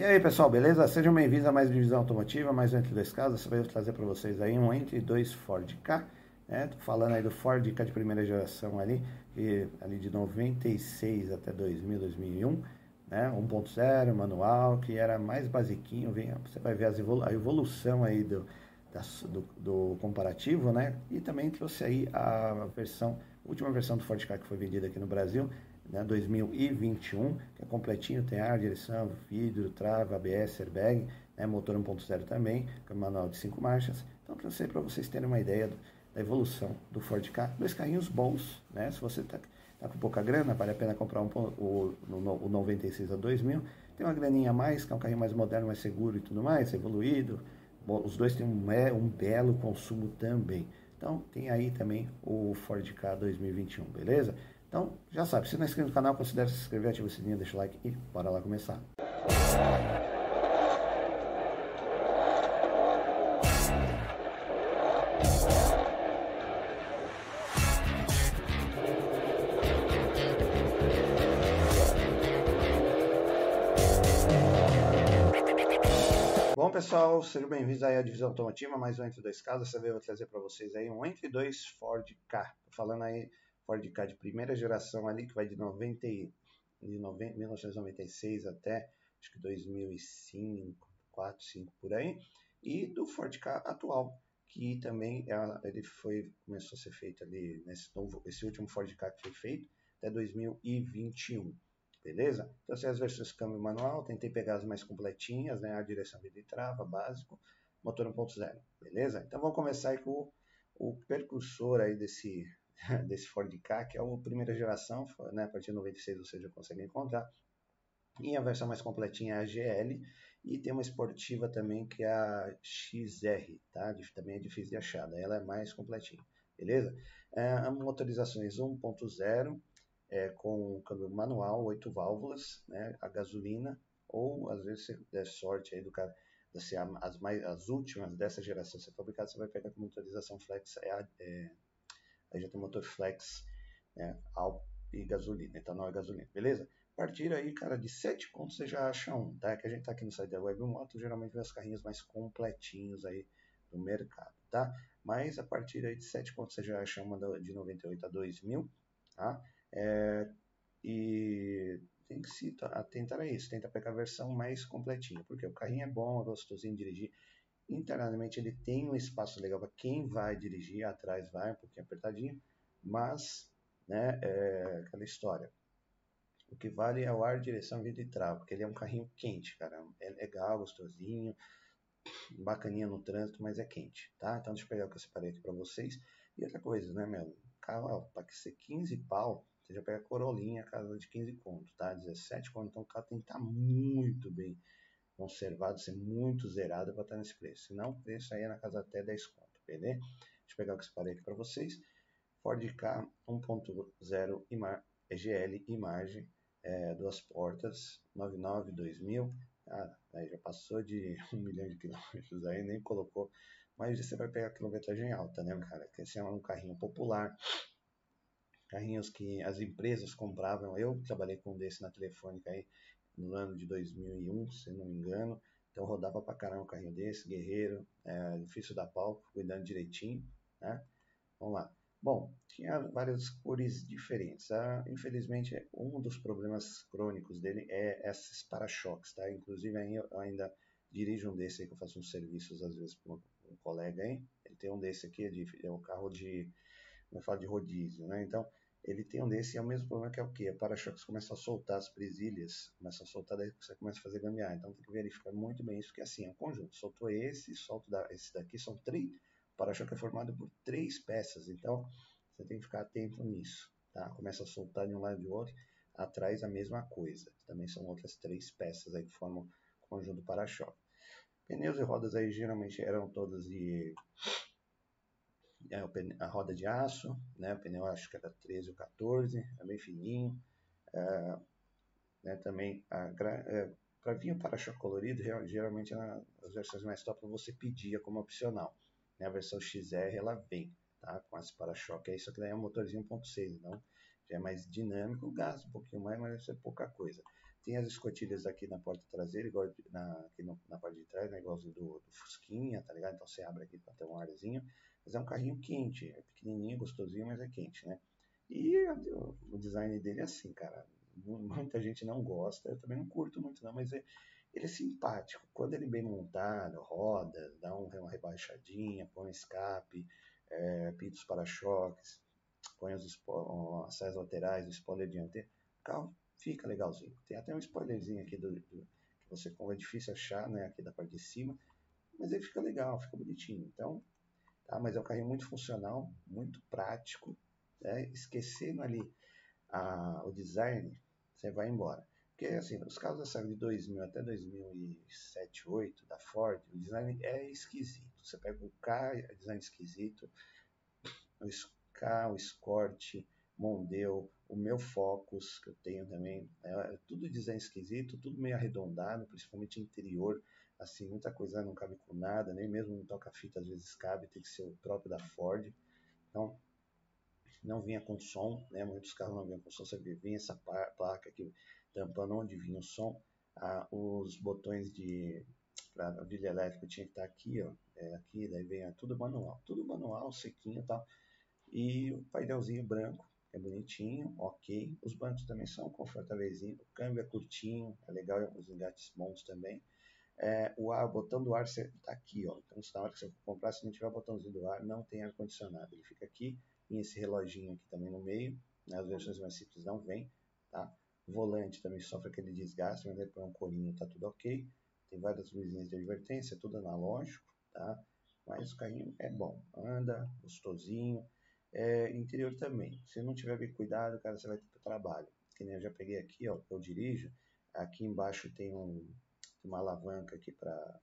E aí pessoal, beleza? Sejam bem-vindos a mais Divisão Automotiva, mais um Entre Dois Casos. Eu vou trazer para vocês aí um Entre Dois Ford K. Né? Tô falando aí do Ford K de primeira geração ali, ali de 96 até 2000, 2001. Né? 1.0, manual, que era mais basiquinho. Vem, você vai ver evolu a evolução aí do, da, do, do, comparativo, né? E também trouxe aí a versão, a última versão do Ford K que foi vendida aqui no Brasil, né, 2021, que é completinho, tem ar, direção, vidro, trava, ABS, airbag, né, motor 1.0 também, com manual de 5 marchas. Então, para vocês terem uma ideia do, da evolução do Ford Ka. Dois carrinhos bons, né? Se você está tá com pouca grana, vale a pena comprar um, o, o, o 96 a 2000. Tem uma graninha a mais, que é um carrinho mais moderno, mais seguro e tudo mais, evoluído. Bom, os dois têm um, um belo consumo também. Então, tem aí também o Ford Ka 2021, beleza? Então, já sabe, se não é inscrito no canal, considere se inscrever, ativa o sininho, deixa o like e bora lá começar. Bom pessoal, sejam bem-vindos aí à divisão automotiva, mais um Entre Dois Casos, dessa vez eu vou trazer para vocês aí um Entre Dois Ford K, falando aí Ford Ka de primeira geração ali, que vai de, 90, de 90, 1996 até acho que 2005, 4, 5 por aí, e do Ford Ka atual, que também é, ele foi começou a ser feito ali nesse novo, esse último Ford Ka que foi feito até 2021. Beleza? Então, essas as versões câmbio manual, tentei pegar as mais completinhas, né? A direção de trava, básico, motor 1.0, beleza? Então, vamos começar aí com o, o percursor aí desse, desse Ford Ka, que é a primeira geração, né, a partir de 96 você já consegue encontrar. E a versão mais completinha é a GL, e tem uma esportiva também que é a XR, tá? também é difícil de achar, ela é mais completinha, beleza? É, motorizações 1.0, é, com câmbio manual, 8 válvulas, né, a gasolina, ou às vezes se der sorte aí do cara, assim, as, mais, as últimas dessa geração ser fabricadas, você vai pegar com motorização flex, é, é Aí já tem motor flex, né, e gasolina, etanol e gasolina, beleza? A partir aí, cara, de 7 contos você já acha um, tá? Que a gente tá aqui no site da Web Moto, geralmente vê os carrinhos mais completinhos aí do mercado, tá? Mas a partir aí de 7 contos você já acha uma de 98 a 2000, tá? É, e tem que se atentar a isso, tenta pegar a versão mais completinha, porque o carrinho é bom, é gostosinho de dirigir, internamente ele tem um espaço legal para quem vai dirigir, atrás vai um pouquinho apertadinho, mas, né, é aquela história. O que vale é o ar, direção, vida e trava, porque ele é um carrinho quente, cara. É legal, gostosinho, bacaninha no trânsito, mas é quente, tá? Então deixa eu pegar o que eu separei aqui para vocês. E outra coisa, né, meu? Carro, para que ser 15 pau, você já pega a Corolinha, casa de 15 conto, tá? 17 conto, então o carro tem que estar tá muito bem conservado, ser muito zerado para estar nesse preço. Senão, o preço aí é na casa até 10 conto, beleza? Deixa eu pegar o que separei aqui para vocês. Ford K 1.0 EGL imagem, é, duas portas, 99 2000. Ah, aí já passou de um milhão de quilômetros aí, nem colocou. Mas você vai pegar quilometragem alta, né, cara? Que esse é um carrinho popular. Carrinhos que as empresas compravam. Eu trabalhei com um desse na telefônica aí no ano de 2001, se não me engano. Então rodava pra caramba um carrinho desse, guerreiro, é, difícil da pau, cuidando direitinho, né? Vamos lá. Bom, tinha várias cores diferentes. Ah, infelizmente, um dos problemas crônicos dele é esses para-choques, tá? Inclusive, eu ainda dirijo um desse aí que eu faço uns serviços às vezes para um colega aí. Ele tem um desse aqui, é, de, é um carro de, como eu falo, de rodízio, né? Então, ele tem um desse e é o mesmo problema que é o quê? A para-choques começa a soltar as presilhas, começa a soltar, daí você começa a fazer gambiarra. Então tem que verificar muito bem isso, porque assim, é um conjunto. Soltou esse, solto da, esse daqui, são três. O para-choque é formado por três peças, então você tem que ficar atento nisso. Tá? Começa a soltar de um lado e do outro, atrás a mesma coisa. Também são outras três peças aí que formam o conjunto para-choque. Pneus e rodas aí geralmente eram todas de é, a roda de aço, né, o pneu acho que era 13 ou 14, é bem fininho. É, né, também é, para vir o para-choque colorido, geralmente as versões mais top você pedia como opcional. Né, a versão XR ela vem tá, com esse para-choque, é isso que daí é um motorzinho 1.6, então já é mais dinâmico, gasta um pouquinho mais, mas ser pouca coisa. Tem as escotilhas aqui na porta traseira, igual na, aqui no, na parte de trás, né, igualzinho do, do Fusquinha, tá ligado? Então você abre aqui para ter um arzinho. Mas é um carrinho quente, é pequenininho, gostosinho, mas é quente, né? E o, design dele é assim, cara. Muita gente não gosta, eu também não curto muito não, mas é, ele é simpático. Quando ele é bem montado, roda, dá uma rebaixadinha, põe um escape, é, pinta os para-choques, põe os as saias laterais, o spoiler dianteiro, o carro fica legalzinho. Tem até um spoilerzinho aqui do, do que você é difícil achar, né, aqui da parte de cima, mas ele fica legal, fica bonitinho. Então, tá, mas é um carrinho muito funcional, muito prático, né? esquecendo ali a, o design, você vai embora. Porque, assim, os carros da série de 2000 até 2007, 2008 da Ford, o design é esquisito. Você pega o K, é design esquisito, o Ska, o Escort, Mondeo, o meu Focus, que eu tenho também, é tudo design esquisito, tudo meio arredondado, principalmente interior, assim, muita coisa não cabe com nada, nem mesmo um toca-fita às vezes cabe, tem que ser o próprio da Ford. Então, não vinha com som, né? Muitos carros não vinham com som, você vinha essa placa aqui tampando onde vinha o som. Ah, os botões de para vilha elétrica tinha que estar aqui, ó, é, aqui, daí vem tudo manual, tudo manual, sequinho e tal. E o painelzinho branco, é bonitinho, ok. Os bancos também são confortáveis, o câmbio é curtinho, é legal, os engates bons também. É, o ar, o botão do ar está aqui, ó. Então, na hora que você comprar, se não tiver o botãozinho do ar, não tem ar condicionado. Ele fica aqui tem esse reloginho aqui também no meio, né? as versões mais simples não vem, tá? Volante também sofre aquele desgaste, mas depois um corinho, tá tudo ok. Tem várias luzinhas de advertência, tudo analógico, tá? Mas o carrinho é bom, anda, gostosinho. É, interior também, se não tiver bem cuidado, cara, você vai ter trabalho. Que nem eu já peguei aqui, ó, eu dirijo. Aqui embaixo tem um, uma alavanca aqui para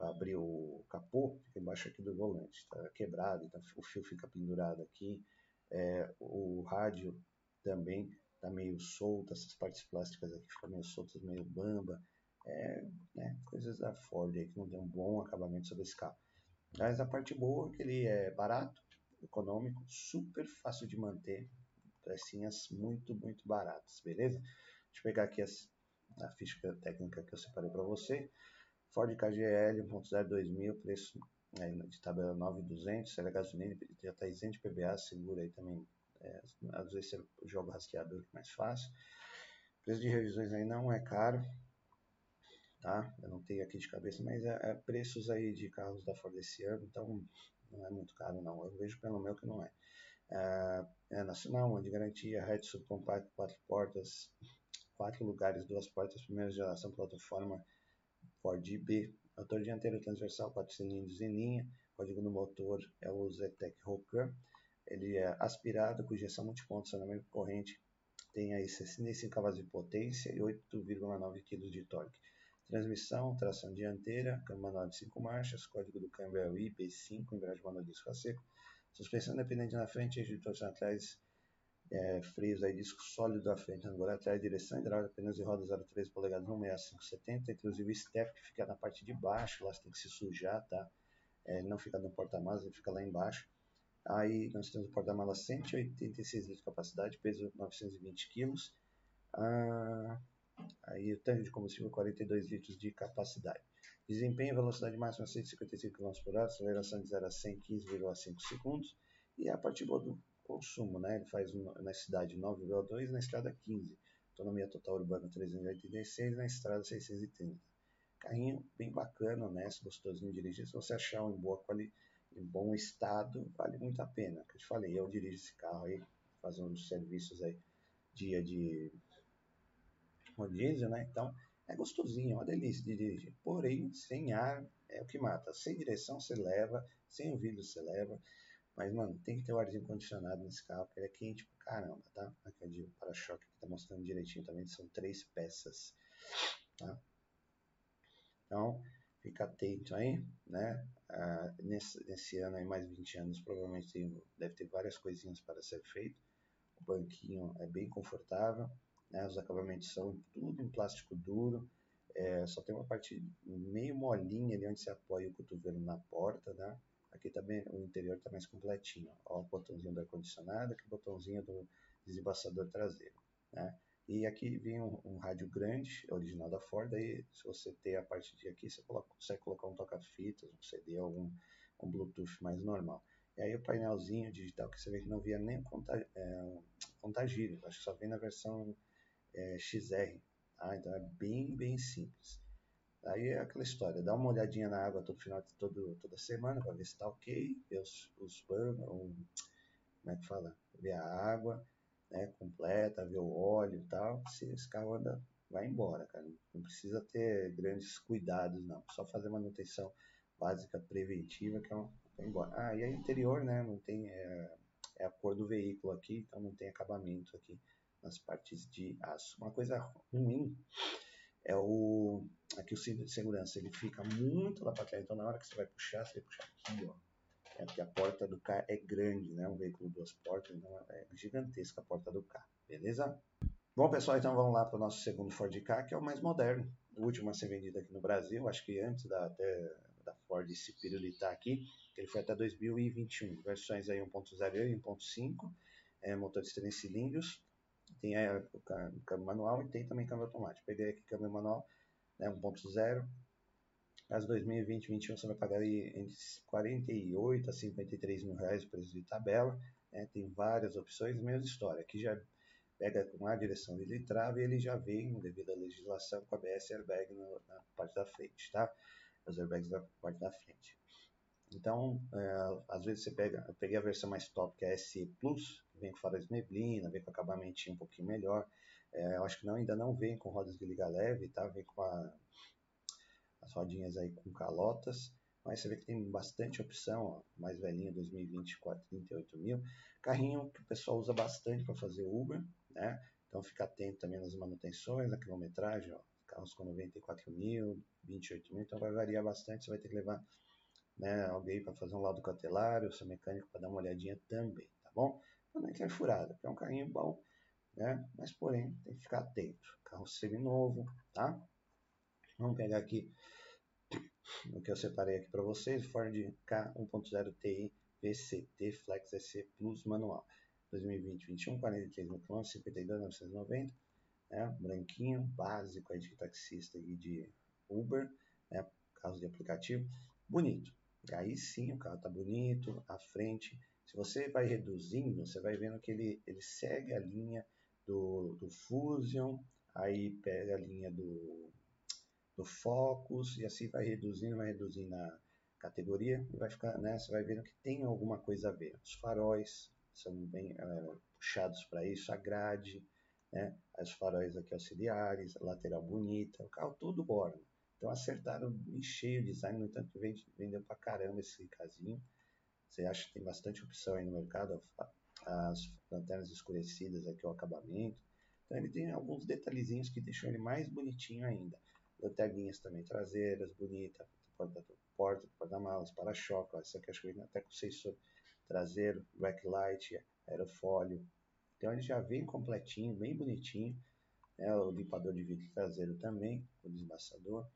abrir o capô, fica embaixo aqui do volante, está quebrado, então o fio fica pendurado aqui, é, o rádio também está meio solto, essas partes plásticas aqui ficam meio soltas, meio bamba, é, né, coisas da Ford aí que não tem um bom acabamento sobre esse carro. Mas a parte boa é que ele é barato, econômico, super fácil de manter, pecinhas muito, muito baratas, beleza? Deixa eu pegar aqui as, a ficha técnica que eu separei para você. Ford KGL 1.0 2000, preço né, de tabela 9,200, se é gasolina, já está isento de PBA, segura aí também. É, às vezes você joga rasqueador que é mais fácil. Preço de revisões aí não é caro, tá? Eu não tenho aqui de cabeça, mas é, é preços aí de carros da Ford esse ano, então não é muito caro não. Eu vejo pelo meu que não é. É, é nacional, uma de garantia, hatch subcompacto, quatro portas, quatro lugares, duas portas, primeira geração plataforma Ford B, motor dianteiro transversal 4 cilindros em linha, código do motor é o Zetec Rocker, ele é aspirado com injeção multiponto, acionamento corrente, tem aí 65 cavalos de potência e 8,9 kg de torque. Transmissão, tração dianteira, câmbio manual de 5 marchas, código do câmbio é o IB5, embreagem manual disco a seco, suspensão independente na frente, eixo de torção atrás, é, freios aí, disco sólido à frente, agora atrás, direção hidráulica, pneus de roda 0,3 polegadas 16570, inclusive o step que fica na parte de baixo, lá você tem que se sujar, tá? É, não fica no porta-malas, ele fica lá embaixo. Aí nós temos o porta-malas 186 litros de capacidade, peso 920 kg. Ah, aí o tanque de combustível 42 litros de capacidade. Desempenho e velocidade máxima 155 km por hora, aceleração de 0 a 100 15,5 segundos. E a parte boa do consumo, né? Ele faz na cidade 9,2, na estrada 15. Autonomia total urbana 386, na estrada 630. Carrinho bem bacana, honesto, gostosinho de dirigir. Se você achar um em boa em bom estado, vale muito a pena. Que eu te falei, eu dirijo esse carro aí, fazendo uns serviços aí, dia de diesel, né? Então, é gostosinho, é uma delícia de dirigir. Porém, sem ar é o que mata. Sem direção você leva, sem o vidro você leva. Mas, mano, tem que ter o arzinho condicionado nesse carro, porque ele é quente pra caramba, tá? Aqui é de para-choque que tá mostrando direitinho também, são três peças, tá? Então, fica atento aí, né? Ah, nesse, nesse ano aí, mais 20 anos, provavelmente tem, deve ter várias coisinhas para ser feito. O banquinho é bem confortável, né? Os acabamentos são tudo em plástico duro, é, só tem uma parte meio molinha ali onde você apoia o cotovelo na porta, né? Aqui também o interior está mais completinho. Ó, o botãozinho do ar-condicionado, aqui o botãozinho do desembaçador traseiro. Né? E aqui vem um, um, rádio grande, original da Ford, aí se você ter a parte de aqui, você coloca, consegue colocar um toca-fitas, um CD, algum um Bluetooth mais normal. E aí o painelzinho digital que você vê que não via nem é, contagível, acho que só vem na versão é, XR, tá? então é bem, bem simples. Aí é aquela história, dá uma olhadinha na água todo final, todo, toda semana para ver se está ok, ver os, os como é que fala, ver a água né, completa, ver o óleo e tal. Se esse carro anda, vai embora, cara. Não precisa ter grandes cuidados, não. Só fazer manutenção básica preventiva que é um, vai embora. Ah, e aí interior, né, não tem, é, é a cor do veículo aqui, então não tem acabamento aqui nas partes de aço. Uma coisa ruim é o aqui o cinto de segurança, ele fica muito lá para trás, então na hora que você vai puxar, você vai puxar aqui, ó. É porque a porta do carro é grande, né? Um veículo duas portas, então é gigantesca a porta do carro, beleza? Bom, pessoal, então vamos lá para o nosso segundo Ford Ka, que é o mais moderno, o último a ser vendido aqui no Brasil, acho que antes da, até, da Ford se pirulitar aqui, ele foi até 2021, versões aí 1.0 e 1.5, é, motores 3 cilindros, tem a, câmbio manual e tem também câmbio automático. Peguei aqui câmbio manual, né, 1.0. As 2020 2021 você vai pagar aí entre 48 a 53 mil reais o preço de tabela. Né, tem várias opções, mesma história. Aqui já pega com a direção de trave e ele já vem, devido à legislação, com a BS airbag na parte da frente, tá? Os airbags da parte da frente. Então, é, às vezes você pega, eu peguei a versão mais top, que é a SE Plus, vem com faróis de neblina, vem com acabamento um pouquinho melhor. É, eu acho que não, ainda não vem com rodas de liga leve, tá? Vem com a, as rodinhas aí com calotas, mas você vê que tem bastante opção, ó, mais velhinho, 2024, 38 mil. Carrinho que o pessoal usa bastante para fazer Uber, né? Então fica atento também nas manutenções, na quilometragem, ó, carros com 94 mil, 28 mil, então vai variar bastante, você vai ter que levar né, alguém para fazer um laudo cautelar, o seu mecânico para dar uma olhadinha também, tá bom? Não é é furada, é um carrinho bom, né? Mas porém, tem que ficar atento. Carro semi-novo, tá? Vamos pegar aqui o que eu separei aqui para vocês, Ford K 1.0 TI VCT Flex SC Plus manual. 2020, 21, 43 mil km, 52,990, né? branquinho, básico aí de taxista e de Uber, né? carros de aplicativo, bonito. Aí sim o carro está bonito, a frente. Se você vai reduzindo, você vai vendo que ele, ele segue a linha do, do Fusion, aí pega a linha do, do Focus e assim vai reduzindo, vai reduzindo a categoria e vai ficar, né, você vai vendo que tem alguma coisa a ver. Os faróis são bem é, puxados para isso, a grade, né, os faróis aqui auxiliares, a lateral bonita, o carro todo borno. Então acertaram em cheio o design, no entanto vendeu pra caramba esse casinho. Você acha que tem bastante opção aí no mercado, as lanternas escurecidas aqui, o acabamento. Então ele tem alguns detalhezinhos que deixam ele mais bonitinho ainda. Lanterninhas também traseiras, bonita, porta, porta-malas, para-choque, essa aqui acho que vem até com sensor traseiro, backlight, aerofólio. Então ele já vem completinho, bem bonitinho. É, o limpador de vidro traseiro também, o desmaçador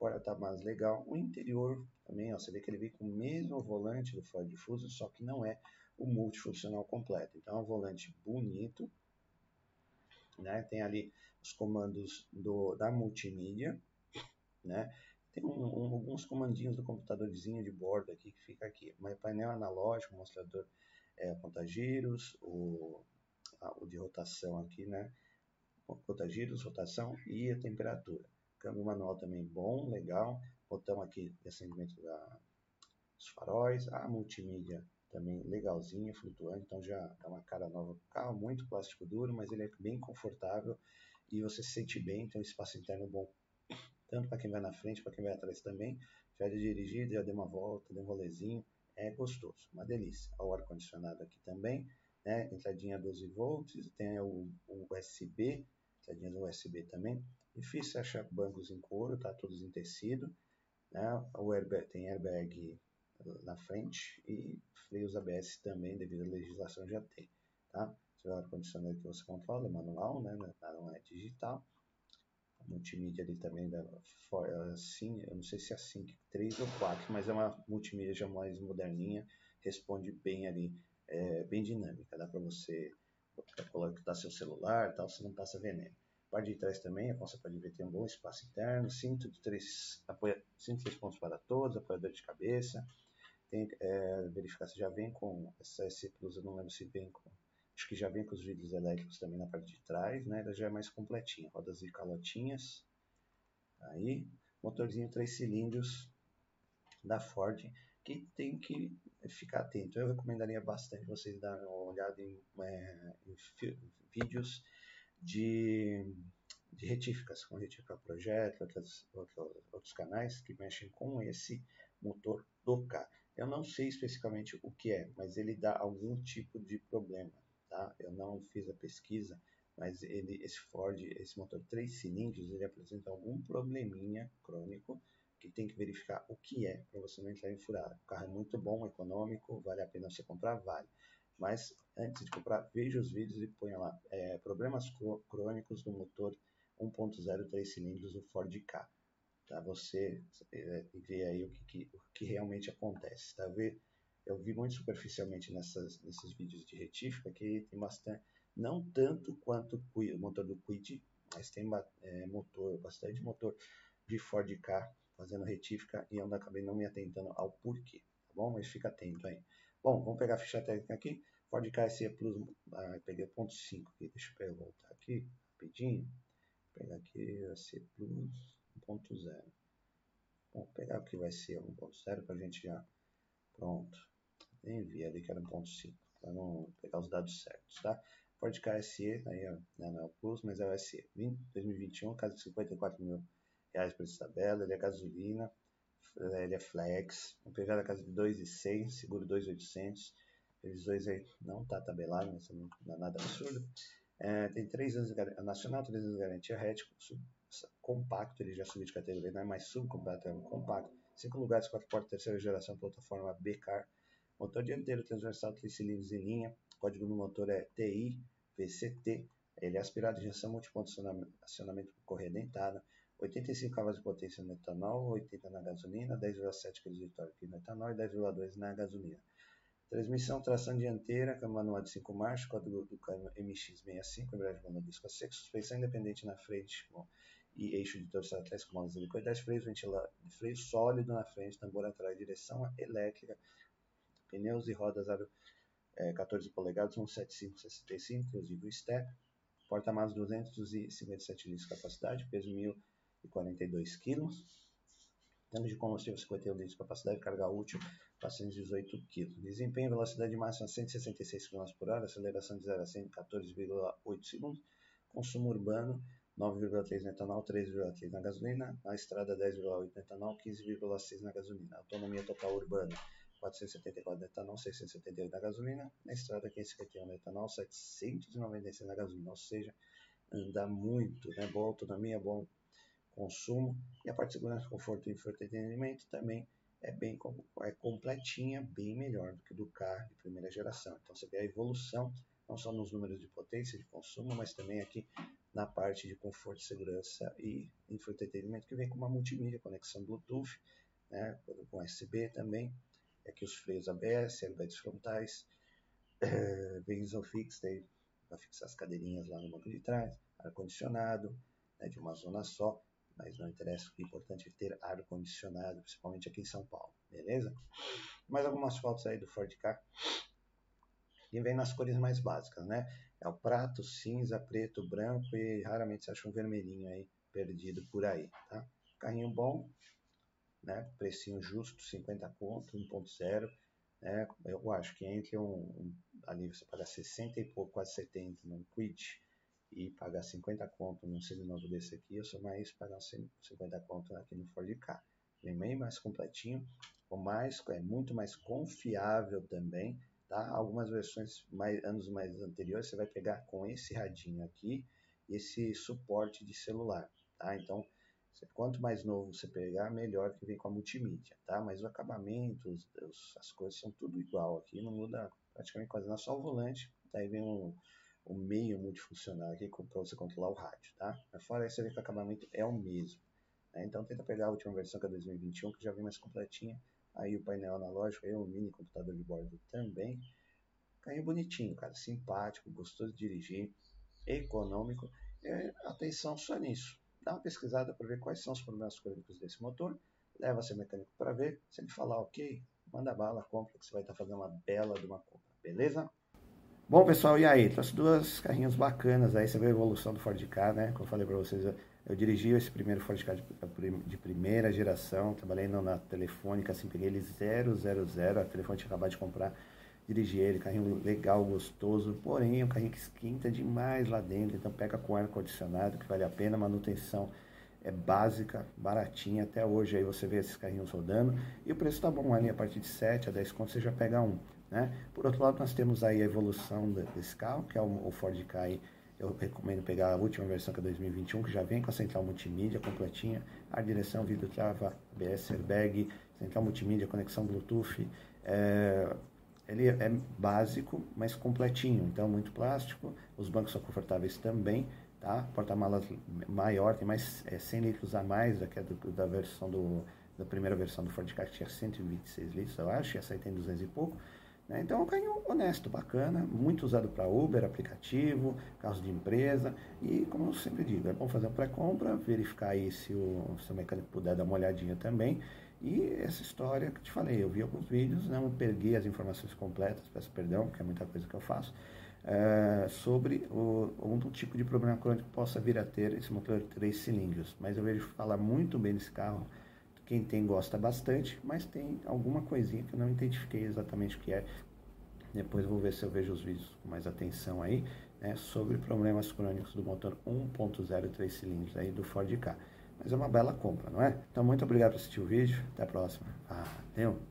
porta tá mais legal. O interior também, ó, você vê que ele vem com o mesmo volante do Ford Fusion, só que não é o multifuncional completo. Então é um volante bonito, né? Tem ali os comandos do, da multimídia, né? Tem um, um, alguns comandinhos do computadorzinho de bordo aqui que fica aqui. Mas painel analógico, mostrador é, contagiros, o, o de rotação aqui, né? Contagiros, rotação e a temperatura. Câmbio manual também bom, legal. Botão aqui de acendimento da, dos faróis. A multimídia também legalzinha, flutuante. Então já dá uma cara nova pro carro. Muito plástico duro, mas ele é bem confortável. E você se sente bem, tem um espaço interno bom. Tanto para quem vai na frente, para quem vai atrás também. Já de dirigir, já deu uma volta, deu um rolezinho. É gostoso, uma delícia. O ar-condicionado aqui também. Né? Entradinha 12 volts, tem o, o USB, entradinhas USB também. Difícil achar bancos em couro, tá todos em tecido. Né? O airbag, tem airbag na frente e freios ABS também, devido à legislação já tem. Tá? O ar-condicionado que você controla é manual, né? não é digital. A multimídia ali também, da, assim, eu não sei se é assim 3 ou 4, mas é uma multimídia já mais moderninha, responde bem ali, é, bem dinâmica. Dá para você colocar seu celular, tal, você não passa veneno. A parte de trás também, você pode ver, tem um bom espaço interno, cinto de três, apoia, cinto de três pontos para todos, apoiador de cabeça. Tem, é, verificar se já vem com essa SC Plus, eu não lembro se vem com, acho que já vem com os vidros elétricos também na parte de trás, né? Ela já é mais completinha, rodas e calotinhas. Aí, motorzinho três cilindros da Ford, que tem que ficar atento. Eu recomendaria bastante vocês darem uma olhada em, é, em vídeos de, de retíficas, com retífica projeto, outros, outros, canais que mexem com esse motor do carro. Eu não sei especificamente o que é, mas ele dá algum tipo de problema, tá? Eu não fiz a pesquisa, mas ele, esse Ford, esse motor 3 cilindros, ele apresenta algum probleminha crônico que tem que verificar o que é para você não entrar em furada. O carro é muito bom, econômico, vale a pena você comprar, vale. Mas antes de comprar, veja os vídeos e ponha lá é, problemas crônicos do motor 1.0 3 cilindros do Ford Ka. Tá? Você é, vê aí o que, que, o que realmente acontece. Tá? Eu, eu vi muito superficialmente nessas, nesses vídeos de retífica que tem bastante, não tanto quanto o motor do Quid, mas tem é, motor, bastante motor de Ford Ka fazendo retífica e eu acabei não me atentando ao porquê, tá bom? Mas fica atento aí. Bom, vamos pegar a ficha técnica aqui. Ford KSE Plus, ah, peguei ponto 5 aqui, deixa eu voltar aqui rapidinho. Vou pegar aqui a C Plus 1.0. Vamos pegar o que vai ser 1.0 para a gente já. Pronto. Envia ali que era 1.5, para não pegar os dados certos, tá? Ford KSE, aí ó, não é o Plus, mas é o SE. 2021, casa de 54 mil reais por tabela, ele é gasolina, ele é flex, um PVA da casa de 2,6, seguro 2,800, revisões aí não está tabelado, mas não dá nada absurdo. É, tem 3 anos de garantia nacional, 3 anos de garantia rético, compacto, ele já subiu de categoria, não é mais subcompacto, é um compacto. 5 lugares, 4 portas, terceira geração, plataforma B-Car, motor dianteiro transversal, 3 cilindros em linha, código do motor é TI, VCT, ele é aspirado injeção multiponto acionamento por correia dentada, 85 cavalos de potência no etanol, 80 na gasolina, 10,7 kg de torque no etanol e 10,2 na gasolina. Transmissão, tração dianteira, câmbio manual de 5 marchas, código do câmbio MX65, embreagem monodisco a seco, suspensão independente na frente com, e eixo de torção atrás com molas helicoidais, freio, ventilador, freio sólido na frente, tambor atrás, direção elétrica, pneus e rodas aro, é, 14 polegadas, 17565, inclusive o step, porta-malas 257 litros de capacidade, peso 1.000 e 42 kg. Tanque de combustível 51 litros, capacidade de carga útil 418 kg. Desempenho velocidade máxima 166 km por hora, aceleração de 0 a 100 14,8 segundos. Consumo urbano 9,3 no etanol, 3,3 na gasolina. Na estrada 10,8 no etanol, 15,6 na gasolina. Autonomia total urbana 474 no etanol, 678 na gasolina. Na estrada 551 no etanol, 796 na gasolina. Ou seja, anda muito, né? Boa autonomia, bom consumo e a parte de segurança, conforto e entretenimento também é bem é completinha, bem melhor do que do carro de primeira geração. Então você vê a evolução não só nos números de potência de consumo, mas também aqui na parte de conforto, segurança e entretenimento que vem com uma multimídia, conexão Bluetooth, né, com USB também, aqui os freios ABS, airbags frontais, é, vem Isofix, para fixar as cadeirinhas lá no banco de trás, ar condicionado, né, de uma zona só, mas não interessa, o importante é ter ar-condicionado, principalmente aqui em São Paulo, beleza? Mais algumas fotos aí do Ford Ka, e vem nas cores mais básicas, né? É o prato, cinza, preto, branco e raramente você acha um vermelhinho aí perdido por aí, tá? Carrinho bom, né? Precinho justo, 50 conto, 1.0, né? Eu acho que entre um, um, ali você paga 60 e pouco, quase 70 num Quid, e pagar 50 conto num seminovo desse aqui, eu sou mais pagar 50 conto aqui no Ford Ka. Vem bem mais completinho, o mais, é muito mais confiável também, tá? Algumas versões mais, anos mais anteriores você vai pegar com esse radinho aqui, esse suporte de celular, tá? Então, quanto mais novo você pegar, melhor que vem com a multimídia, tá? Mas o acabamento, os, as coisas são tudo igual aqui, não muda praticamente quase nada, só o volante, daí vem um o meio multifuncional aqui para você controlar o rádio, tá? Mas fora isso, vê que o acabamento é o mesmo. Né? Então tenta pegar a última versão que é 2021, que já vem mais completinha. Aí o painel analógico, aí o mini computador de bordo também. Carrinho bonitinho, cara, simpático, gostoso de dirigir, econômico. É, atenção só nisso. Dá uma pesquisada para ver quais são os problemas crônicos desse motor. Leva seu mecânico para ver. Se ele falar ok, manda bala, compra, que você vai estar tá fazendo uma bela de uma compra, beleza? Bom, pessoal, e aí? Trouxe duas carrinhos bacanas aí, você vê a evolução do Ford Ka, né? Como eu falei para vocês, eu dirigi esse primeiro Ford Ka de, de, primeira geração, trabalhei na Telefônica, assim, peguei ele 000, a Telefônica tinha acabado de comprar, dirigi ele, carrinho legal, gostoso, porém é um carrinho que esquenta demais lá dentro, então pega com ar-condicionado, que vale a pena, manutenção é básica, baratinha, até hoje. Aí você vê esses carrinhos rodando, e o preço tá bom ali, a partir de 7 a 10 contos você já pega um. Né? Por outro lado, nós temos aí a evolução desse carro, que é o Ford Ka. Eu recomendo pegar a última versão, que é 2021, que já vem com a central multimídia completinha, a direção, vidro trava, ABS, airbag, central multimídia, conexão Bluetooth. É, ele é básico, mas completinho, então muito plástico, os bancos são confortáveis também, tá? Porta-malas maior, tem mais é, 100 litros a mais da, da versão do, da primeira versão do Ford Ka, que tinha 126 litros, eu acho, e essa aí tem 200 e pouco. Né? Então é um carrinho honesto, bacana, muito usado para Uber, aplicativo, carros de empresa e como eu sempre digo, é bom fazer uma pré-compra, verificar aí se o seu mecânico puder dar uma olhadinha também. E essa história que te falei, eu vi alguns vídeos, não né? peguei as informações completas, peço perdão, porque é muita coisa que eu faço, é, sobre o, um tipo de problema crônico que possa vir a ter esse motor três cilindros. Mas eu vejo falar muito bem desse carro, quem tem gosta bastante, mas tem alguma coisinha que eu não identifiquei exatamente o que é. Depois vou ver se eu vejo os vídeos com mais atenção aí, né, sobre problemas crônicos do motor 1.0 3 cilindros aí do Ford Ka. Mas é uma bela compra, não é? Então muito obrigado por assistir o vídeo, até a próxima. Valeu!